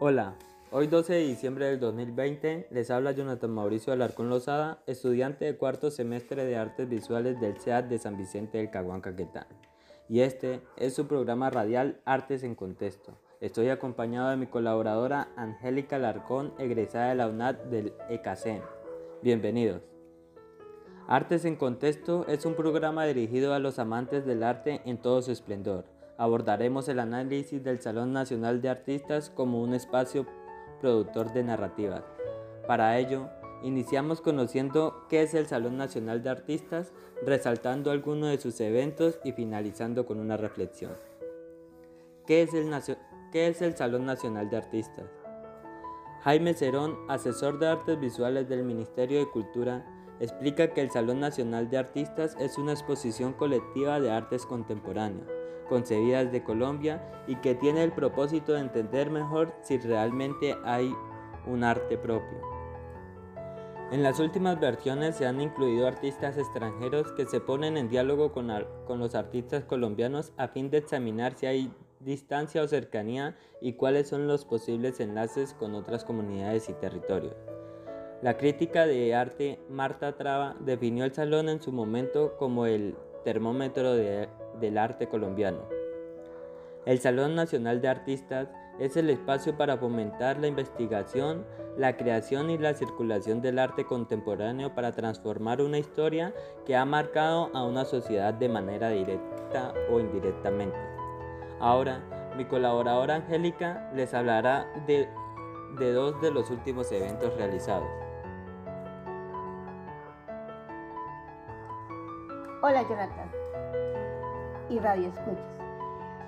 Hola, hoy 12 de diciembre del 2020 les habla Jonathan Mauricio Alarcón Lozada, estudiante de cuarto semestre de Artes Visuales del CEAD de San Vicente del Caguán Caquetá. Y este es su programa radial Artes en Contexto. Estoy acompañado de mi colaboradora Angélica Alarcón, egresada de la UNAD del ECACEN. Bienvenidos. Artes en Contexto es un programa dirigido a los amantes del arte en todo su esplendor abordaremos el análisis del Salón Nacional de Artistas como un espacio productor de narrativas. Para ello, iniciamos conociendo qué es el Salón Nacional de Artistas, resaltando algunos de sus eventos y finalizando con una reflexión. ¿Qué es el, ¿Qué es el Salón Nacional de Artistas? Jaime Cerón, asesor de artes visuales del Ministerio de Cultura, explica que el Salón Nacional de Artistas es una exposición colectiva de artes contemporáneas concebidas de Colombia y que tiene el propósito de entender mejor si realmente hay un arte propio. En las últimas versiones se han incluido artistas extranjeros que se ponen en diálogo con, los artistas colombianos a fin de examinar si hay distancia o cercanía y cuáles son los posibles enlaces con otras comunidades y territorios. La crítica de arte Marta Traba definió el salón en su momento como el termómetro de del arte colombiano. El Salón Nacional de Artistas es el espacio para fomentar la investigación, la creación y la circulación del arte contemporáneo para transformar una historia que ha marcado a una sociedad de manera directa o indirectamente. Ahora, mi colaboradora Angélica les hablará de, de dos de los últimos eventos realizados. Hola Jonathan y Radio Escuchas.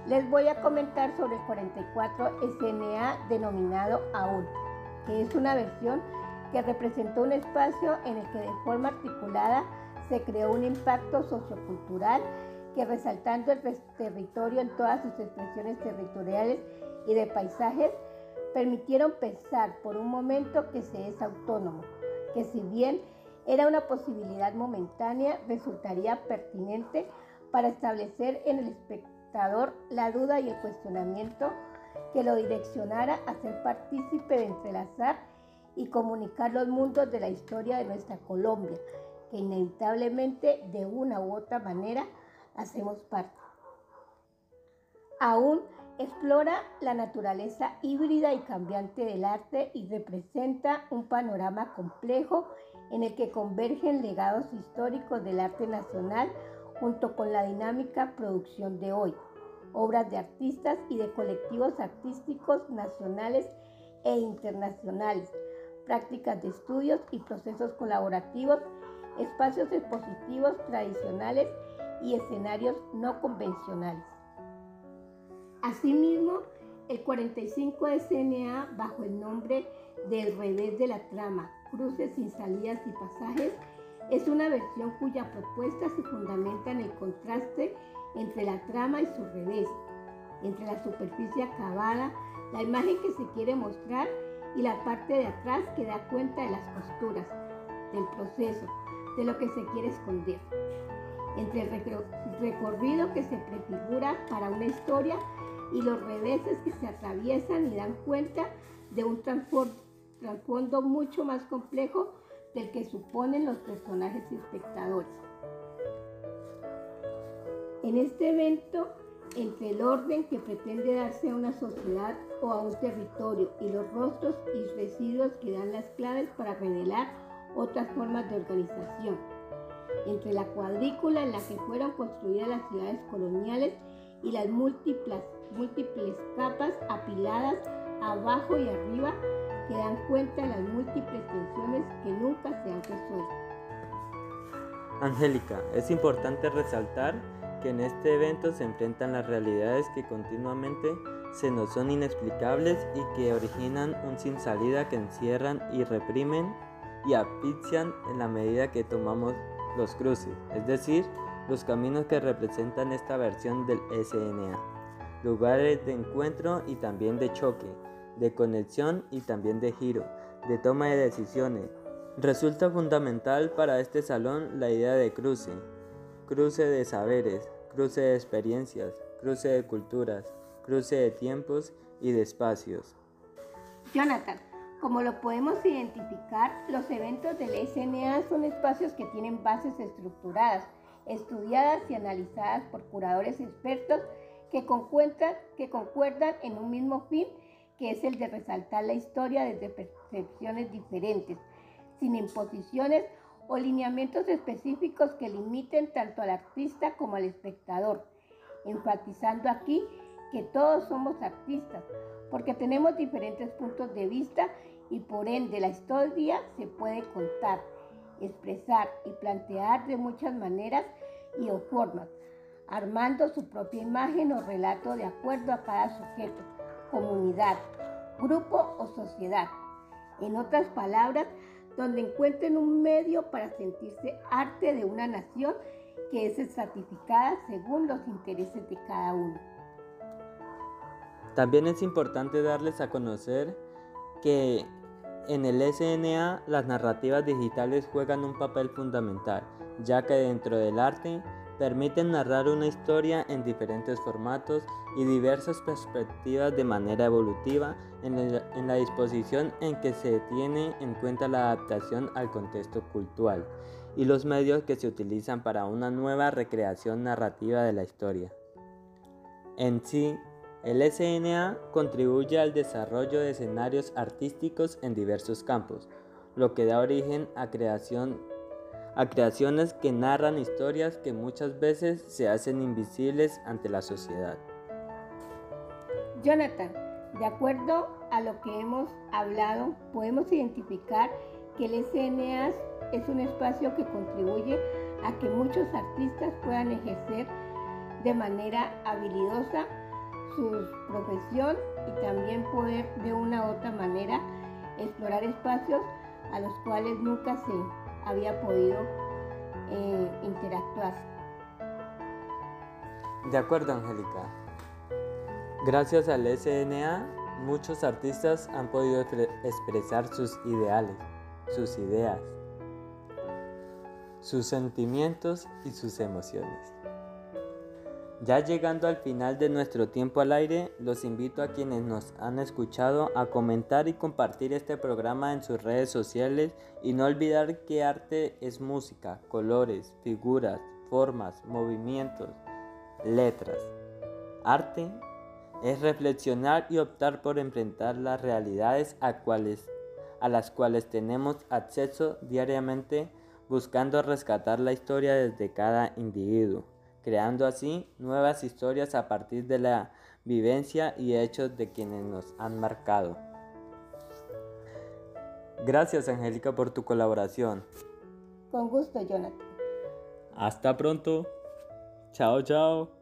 Les voy a comentar sobre el 44 SNA denominado AUN, que es una versión que representó un espacio en el que de forma articulada se creó un impacto sociocultural que resaltando el territorio en todas sus expresiones territoriales y de paisajes, permitieron pensar por un momento que se es autónomo, que si bien era una posibilidad momentánea, resultaría pertinente para establecer en el espectador la duda y el cuestionamiento que lo direccionara a ser partícipe de entrelazar y comunicar los mundos de la historia de nuestra Colombia, que inevitablemente de una u otra manera hacemos parte. Aún explora la naturaleza híbrida y cambiante del arte y representa un panorama complejo en el que convergen legados históricos del arte nacional junto con la dinámica producción de hoy, obras de artistas y de colectivos artísticos nacionales e internacionales, prácticas de estudios y procesos colaborativos, espacios expositivos tradicionales y escenarios no convencionales. Asimismo, el 45 SNA, bajo el nombre del revés de la trama, cruces sin salidas y pasajes, es una versión cuya propuesta se fundamenta en el contraste entre la trama y su revés, entre la superficie acabada, la imagen que se quiere mostrar y la parte de atrás que da cuenta de las costuras, del proceso, de lo que se quiere esconder, entre el recorrido que se prefigura para una historia y los reveses que se atraviesan y dan cuenta de un trasfondo mucho más complejo del que suponen los personajes y espectadores. En este evento, entre el orden que pretende darse a una sociedad o a un territorio y los rostros y residuos que dan las claves para revelar otras formas de organización, entre la cuadrícula en la que fueron construidas las ciudades coloniales y las múltiples, múltiples capas apiladas abajo y arriba que dan cuenta de las múltiples tensiones que nunca se han resuelto. Angélica, es importante resaltar que en este evento se enfrentan las realidades que continuamente se nos son inexplicables y que originan un sin salida que encierran y reprimen y asfixian en la medida que tomamos los cruces, es decir, los caminos que representan esta versión del SNA, lugares de encuentro y también de choque, de conexión y también de giro, de toma de decisiones. Resulta fundamental para este salón la idea de cruce, cruce de saberes, cruce de experiencias, cruce de culturas, cruce de tiempos y de espacios. Jonathan, como lo podemos identificar, los eventos del SNA son espacios que tienen bases estructuradas, estudiadas y analizadas por curadores expertos que que concuerdan en un mismo fin, que es el de resaltar la historia desde percepciones diferentes, sin imposiciones o lineamientos específicos que limiten tanto al artista como al espectador, enfatizando aquí que todos somos artistas, porque tenemos diferentes puntos de vista y por ende la historia se puede contar, expresar y plantear de muchas maneras y o formas, armando su propia imagen o relato de acuerdo a cada sujeto, comunidad, grupo o sociedad. En otras palabras, donde encuentren un medio para sentirse arte de una nación que es estratificada según los intereses de cada uno. También es importante darles a conocer que en el SNA las narrativas digitales juegan un papel fundamental, ya que dentro del arte permiten narrar una historia en diferentes formatos y diversas perspectivas de manera evolutiva en la disposición en que se tiene en cuenta la adaptación al contexto cultural y los medios que se utilizan para una nueva recreación narrativa de la historia. En sí, el SNA contribuye al desarrollo de escenarios artísticos en diversos campos, lo que da origen a creación a creaciones que narran historias que muchas veces se hacen invisibles ante la sociedad. Jonathan, de acuerdo a lo que hemos hablado, podemos identificar que el SNA es un espacio que contribuye a que muchos artistas puedan ejercer de manera habilidosa su profesión y también poder de una u otra manera explorar espacios a los cuales nunca se había podido eh, interactuar. De acuerdo, Angélica. Gracias al SNA, muchos artistas han podido expresar sus ideales, sus ideas, sus sentimientos y sus emociones. Ya llegando al final de nuestro tiempo al aire, los invito a quienes nos han escuchado a comentar y compartir este programa en sus redes sociales y no olvidar que arte es música, colores, figuras, formas, movimientos, letras. Arte es reflexionar y optar por enfrentar las realidades a, a las cuales tenemos acceso diariamente buscando rescatar la historia desde cada individuo creando así nuevas historias a partir de la vivencia y hechos de quienes nos han marcado. Gracias Angélica por tu colaboración. Con gusto, Jonathan. Hasta pronto. Chao, chao.